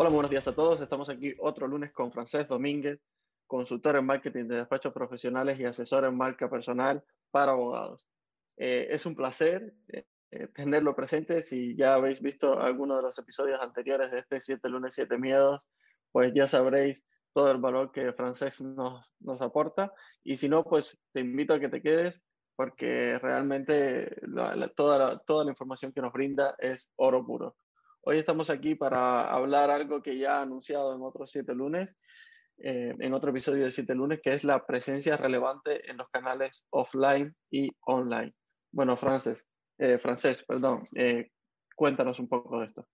Hola, buenos días a todos. Estamos aquí otro lunes con Francés Domínguez, consultor en marketing de despachos profesionales y asesor en marca personal para abogados. Eh, es un placer eh, eh, tenerlo presente. Si ya habéis visto alguno de los episodios anteriores de este 7 lunes 7 miedos, pues ya sabréis todo el valor que Francés nos, nos aporta. Y si no, pues te invito a que te quedes porque realmente toda, la, toda la información que nos brinda es oro puro. Hoy estamos aquí para hablar algo que ya ha anunciado en otros siete lunes, eh, en otro episodio de siete lunes, que es la presencia relevante en los canales offline y online. Bueno, Frances, eh, Francés, perdón, eh, cuéntanos un poco de esto.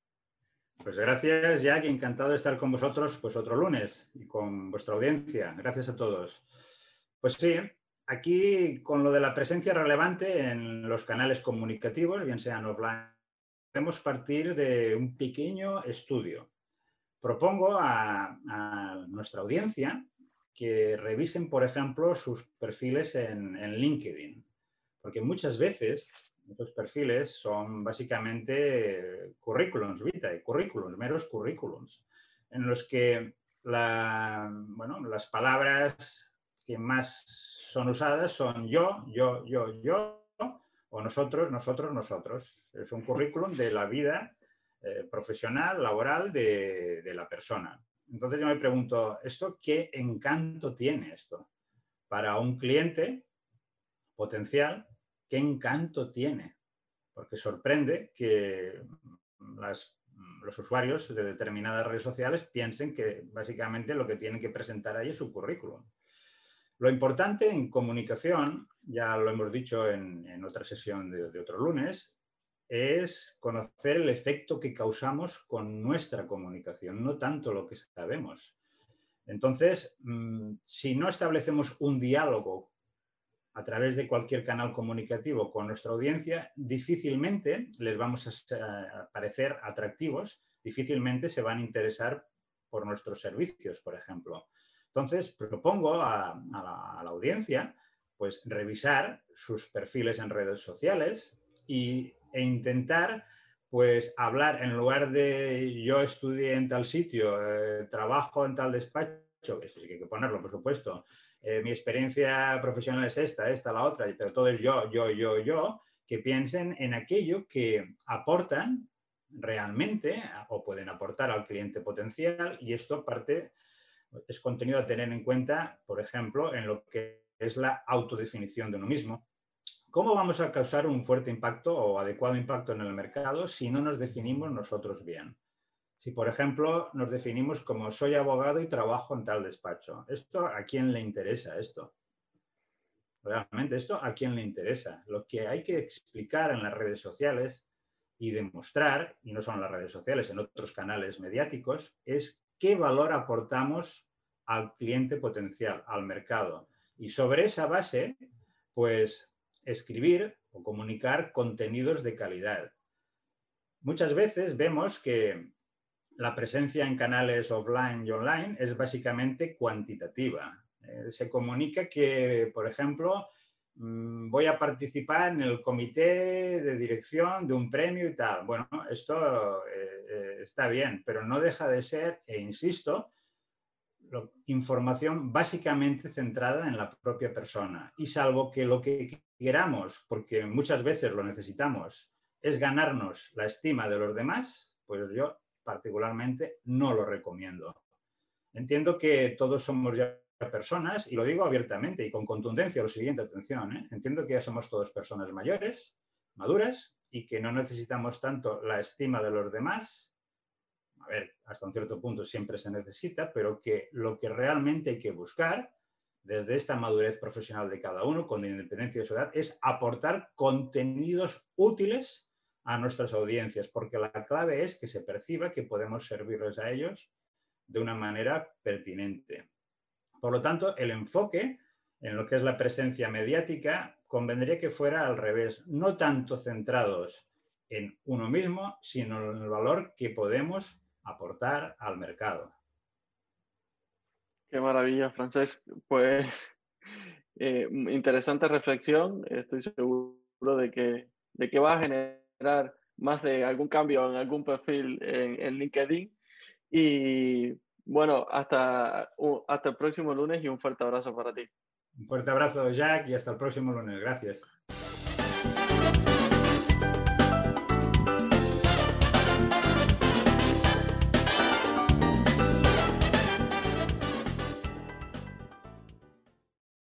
Pues gracias, Jack, encantado de estar con vosotros pues otro lunes y con vuestra audiencia. Gracias a todos. Pues sí, aquí con lo de la presencia relevante en los canales comunicativos, bien sean offline podemos partir de un pequeño estudio. Propongo a, nuestra audiencia que revisen, por ejemplo, sus perfiles en, LinkedIn, porque muchas veces esos perfiles son básicamente currículums vitae, currículums, meros currículums, en los que las palabras que más son usadas son yo, yo, yo, yo, o nosotros, nosotros, nosotros. Es un currículum de la vida eh, profesional, laboral de, la persona. Entonces yo me pregunto, ¿esto qué encanto tiene esto? Para un cliente potencial, ¿qué encanto tiene? Porque sorprende que los usuarios de determinadas redes sociales piensen que básicamente lo que tienen que presentar ahí es su currículum. Lo importante en comunicación, ya lo hemos dicho en, otra sesión de, otro lunes, es conocer el efecto que causamos con nuestra comunicación, no tanto lo que sabemos. Entonces, mm, si no establecemos un diálogo a través de cualquier canal comunicativo con nuestra audiencia, difícilmente les vamos a parecer atractivos, difícilmente se van a interesar por nuestros servicios, por ejemplo. Entonces, propongo a, la, audiencia pues, revisar sus perfiles en redes sociales e intentar pues, hablar en lugar de yo estudié en tal sitio, eh, trabajo en tal despacho, esto sí que hay que ponerlo, por supuesto, eh, mi experiencia profesional es esta, esta, la otra, pero todo es yo, yo, yo, yo, que piensen en aquello que aportan realmente o pueden aportar al cliente potencial y esto parte es contenido a tener en cuenta, por ejemplo, en lo que es la autodefinición de uno mismo. ¿Cómo vamos a causar un fuerte impacto o adecuado impacto en el mercado si no nos definimos nosotros bien? Si, por ejemplo, nos definimos como soy abogado y trabajo en tal despacho, ¿esto a quién le interesa esto? Realmente, ¿esto a quién le interesa? Lo que hay que explicar en las redes sociales y demostrar, y no son las redes sociales, en otros canales mediáticos, es qué valor aportamos al cliente potencial, al mercado. Y sobre esa base, pues escribir o comunicar contenidos de calidad. Muchas veces vemos que la presencia en canales offline y online es básicamente cuantitativa. Eh, se comunica que, por ejemplo, mm, voy a participar en el comité de dirección de un premio y tal. Bueno, esto eh, está bien, pero no deja de ser, e insisto, información básicamente centrada en la propia persona. Y salvo que lo que queramos, porque muchas veces lo necesitamos, es ganarnos la estima de los demás, pues yo particularmente no lo recomiendo. Entiendo que todos somos ya personas, y lo digo abiertamente y con contundencia, lo siguiente, atención, ¿eh? entiendo que ya somos todas personas mayores, maduras, y que no necesitamos tanto la estima de los demás, a ver, hasta un cierto punto siempre se necesita, pero que lo que realmente hay que buscar desde esta madurez profesional de cada uno, con independencia de su edad, es aportar contenidos útiles a nuestras audiencias, porque la clave es que se perciba que podemos servirles a ellos de una manera pertinente. Por lo tanto, el enfoque en lo que es la presencia mediática convendría que fuera al revés, no tanto centrados en uno mismo, sino en el valor que podemos aportar al mercado. Qué maravilla, Francesc. Pues eh, interesante reflexión. Estoy seguro de que, de que va a generar más de algún cambio en algún perfil en, en LinkedIn. Y bueno, hasta, hasta el próximo lunes y un fuerte abrazo para ti. Un fuerte abrazo, Jack, y hasta el próximo lunes. Gracias.